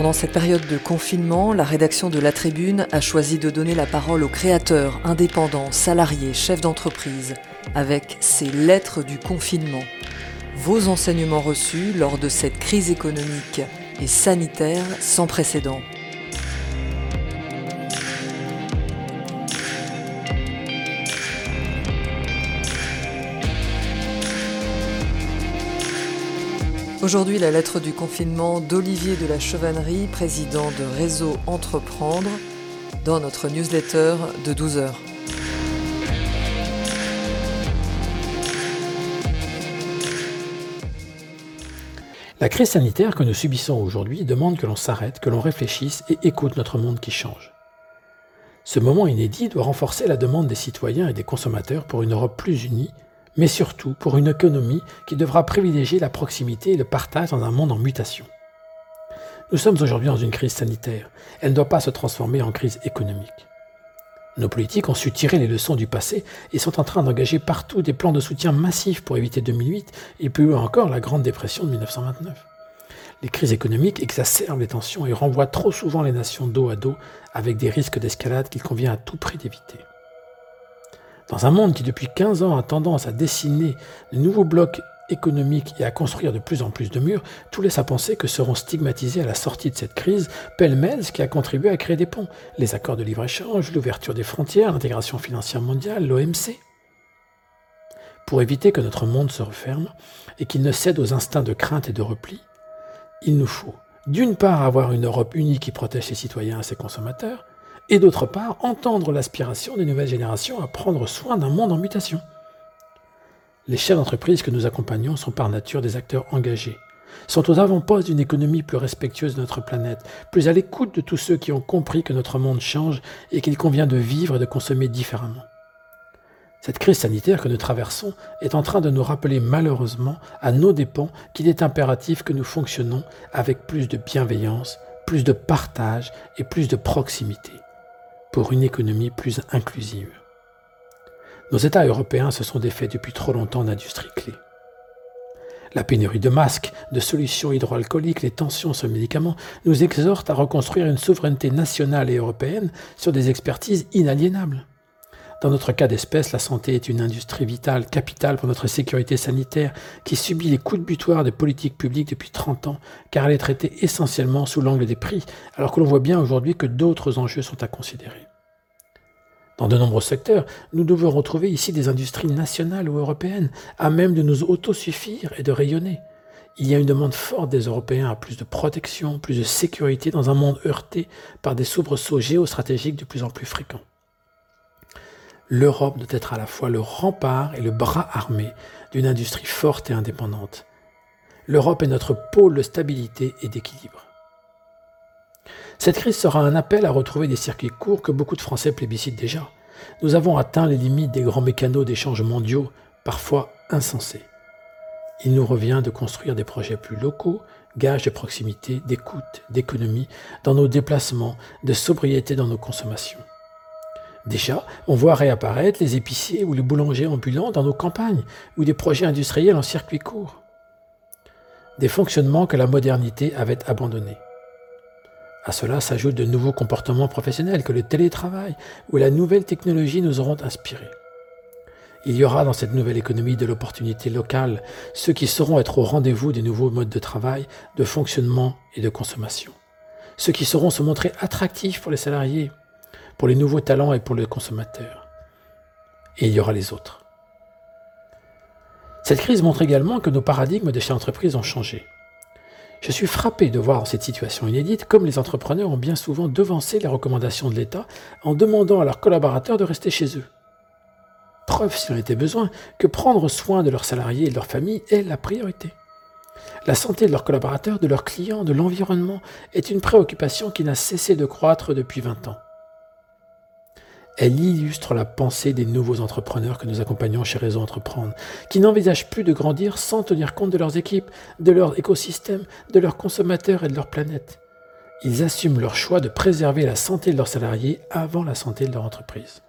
Pendant cette période de confinement, la rédaction de La Tribune a choisi de donner la parole aux créateurs, indépendants, salariés, chefs d'entreprise, avec ces lettres du confinement. Vos enseignements reçus lors de cette crise économique et sanitaire sans précédent. Aujourd'hui, la lettre du confinement d'Olivier de la Chevannerie, président de Réseau Entreprendre, dans notre newsletter de 12 heures. La crise sanitaire que nous subissons aujourd'hui demande que l'on s'arrête, que l'on réfléchisse et écoute notre monde qui change. Ce moment inédit doit renforcer la demande des citoyens et des consommateurs pour une Europe plus unie mais surtout pour une économie qui devra privilégier la proximité et le partage dans un monde en mutation. Nous sommes aujourd'hui dans une crise sanitaire. Elle ne doit pas se transformer en crise économique. Nos politiques ont su tirer les leçons du passé et sont en train d'engager partout des plans de soutien massifs pour éviter 2008 et plus encore la Grande Dépression de 1929. Les crises économiques exacerbent les tensions et renvoient trop souvent les nations dos à dos avec des risques d'escalade qu'il convient à tout prix d'éviter. Dans un monde qui depuis 15 ans a tendance à dessiner de nouveaux blocs économiques et à construire de plus en plus de murs, tout laisse à penser que seront stigmatisés à la sortie de cette crise pêle-mêle ce qui a contribué à créer des ponts, les accords de libre-échange, l'ouverture des frontières, l'intégration financière mondiale, l'OMC. Pour éviter que notre monde se referme et qu'il ne cède aux instincts de crainte et de repli, il nous faut d'une part avoir une Europe unie qui protège ses citoyens et ses consommateurs, et d'autre part entendre l'aspiration des nouvelles générations à prendre soin d'un monde en mutation. Les chefs d'entreprise que nous accompagnons sont par nature des acteurs engagés, sont aux avant-postes d'une économie plus respectueuse de notre planète, plus à l'écoute de tous ceux qui ont compris que notre monde change et qu'il convient de vivre et de consommer différemment. Cette crise sanitaire que nous traversons est en train de nous rappeler malheureusement à nos dépens qu'il est impératif que nous fonctionnons avec plus de bienveillance, plus de partage et plus de proximité pour une économie plus inclusive. Nos États européens se sont défaits depuis trop longtemps d'industries clés. La pénurie de masques, de solutions hydroalcooliques, les tensions sur les médicaments nous exhortent à reconstruire une souveraineté nationale et européenne sur des expertises inaliénables. Dans notre cas d'espèce, la santé est une industrie vitale, capitale pour notre sécurité sanitaire, qui subit les coups de butoir des politiques publiques depuis 30 ans, car elle est traitée essentiellement sous l'angle des prix, alors que l'on voit bien aujourd'hui que d'autres enjeux sont à considérer. Dans de nombreux secteurs, nous devons retrouver ici des industries nationales ou européennes, à même de nous autosuffire et de rayonner. Il y a une demande forte des Européens à plus de protection, plus de sécurité dans un monde heurté par des soubresauts géostratégiques de plus en plus fréquents l'Europe doit être à la fois le rempart et le bras armé d'une industrie forte et indépendante. L'Europe est notre pôle de stabilité et d'équilibre. Cette crise sera un appel à retrouver des circuits courts que beaucoup de Français plébiscitent déjà. Nous avons atteint les limites des grands mécanos d'échanges mondiaux, parfois insensés. Il nous revient de construire des projets plus locaux, gages de proximité, d'écoute, d'économie dans nos déplacements, de sobriété dans nos consommations. Déjà, on voit réapparaître les épiciers ou les boulangers ambulants dans nos campagnes ou des projets industriels en circuit court. Des fonctionnements que la modernité avait abandonnés. À cela s'ajoutent de nouveaux comportements professionnels que le télétravail ou la nouvelle technologie nous auront inspirés. Il y aura dans cette nouvelle économie de l'opportunité locale ceux qui sauront être au rendez-vous des nouveaux modes de travail, de fonctionnement et de consommation. Ceux qui sauront se montrer attractifs pour les salariés, pour les nouveaux talents et pour le consommateur. Et il y aura les autres. Cette crise montre également que nos paradigmes des chefs d'entreprise ont changé. Je suis frappé de voir dans cette situation inédite comme les entrepreneurs ont bien souvent devancé les recommandations de l'État en demandant à leurs collaborateurs de rester chez eux. Preuve, s'il en était besoin, que prendre soin de leurs salariés et de leurs familles est la priorité. La santé de leurs collaborateurs, de leurs clients, de l'environnement est une préoccupation qui n'a cessé de croître depuis 20 ans. Elle illustre la pensée des nouveaux entrepreneurs que nous accompagnons chez Réseau Entreprendre, qui n'envisagent plus de grandir sans tenir compte de leurs équipes, de leur écosystème, de leurs consommateurs et de leur planète. Ils assument leur choix de préserver la santé de leurs salariés avant la santé de leur entreprise.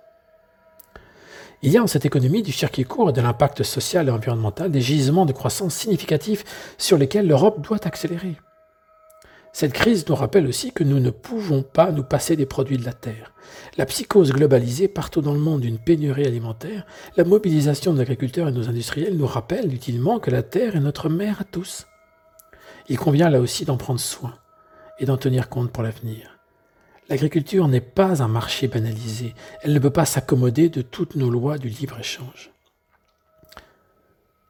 Il y a en cette économie du circuit court et de l'impact social et environnemental des gisements de croissance significatifs sur lesquels l'Europe doit accélérer. Cette crise nous rappelle aussi que nous ne pouvons pas nous passer des produits de la Terre. La psychose globalisée partout dans le monde d'une pénurie alimentaire, la mobilisation des agriculteurs et de nos industriels nous rappelle utilement que la Terre est notre mère à tous. Il convient là aussi d'en prendre soin et d'en tenir compte pour l'avenir. L'agriculture n'est pas un marché banalisé, elle ne peut pas s'accommoder de toutes nos lois du libre-échange.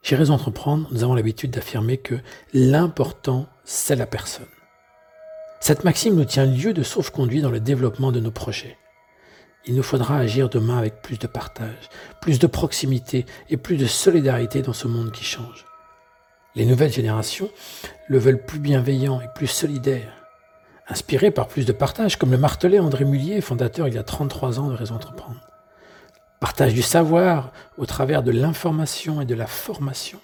Chez Raison Entreprendre, nous avons l'habitude d'affirmer que l'important, c'est la personne. Cette maxime nous tient lieu de sauf-conduit dans le développement de nos projets. Il nous faudra agir demain avec plus de partage, plus de proximité et plus de solidarité dans ce monde qui change. Les nouvelles générations le veulent plus bienveillant et plus solidaire, inspiré par plus de partage, comme le martelait André Mullier, fondateur il y a 33 ans de Réseau Entreprendre. Partage du savoir au travers de l'information et de la formation.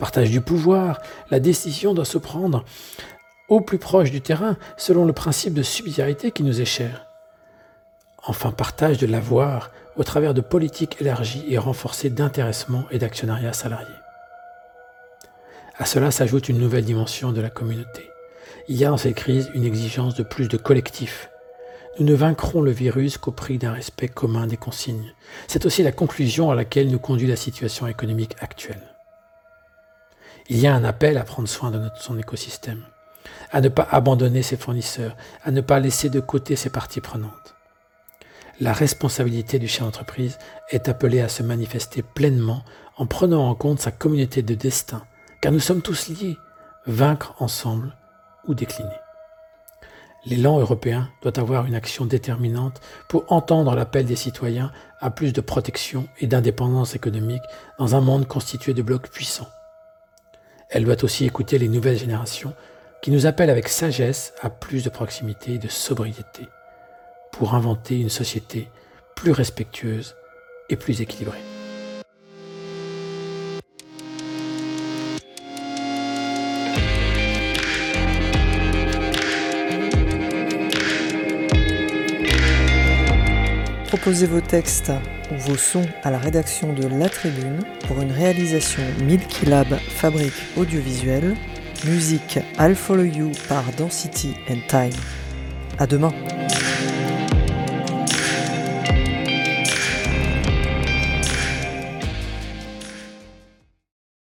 Partage du pouvoir, la décision doit se prendre au plus proche du terrain selon le principe de subsidiarité qui nous est cher. Enfin, partage de l'avoir au travers de politiques élargies et renforcées d'intéressement et d'actionnariat salarié. À cela s'ajoute une nouvelle dimension de la communauté. Il y a dans cette crise une exigence de plus de collectif. Nous ne vaincrons le virus qu'au prix d'un respect commun des consignes. C'est aussi la conclusion à laquelle nous conduit la situation économique actuelle. Il y a un appel à prendre soin de notre, son écosystème, à ne pas abandonner ses fournisseurs, à ne pas laisser de côté ses parties prenantes. La responsabilité du chef d'entreprise est appelée à se manifester pleinement en prenant en compte sa communauté de destin, car nous sommes tous liés, vaincre ensemble ou décliner. L'élan européen doit avoir une action déterminante pour entendre l'appel des citoyens à plus de protection et d'indépendance économique dans un monde constitué de blocs puissants. Elle doit aussi écouter les nouvelles générations qui nous appellent avec sagesse à plus de proximité et de sobriété pour inventer une société plus respectueuse et plus équilibrée. Proposez vos textes ou vos sons à la rédaction de La Tribune pour une réalisation Milky Lab Fabrique Audiovisuelle. Musique I'll Follow You par Density and Time. À demain!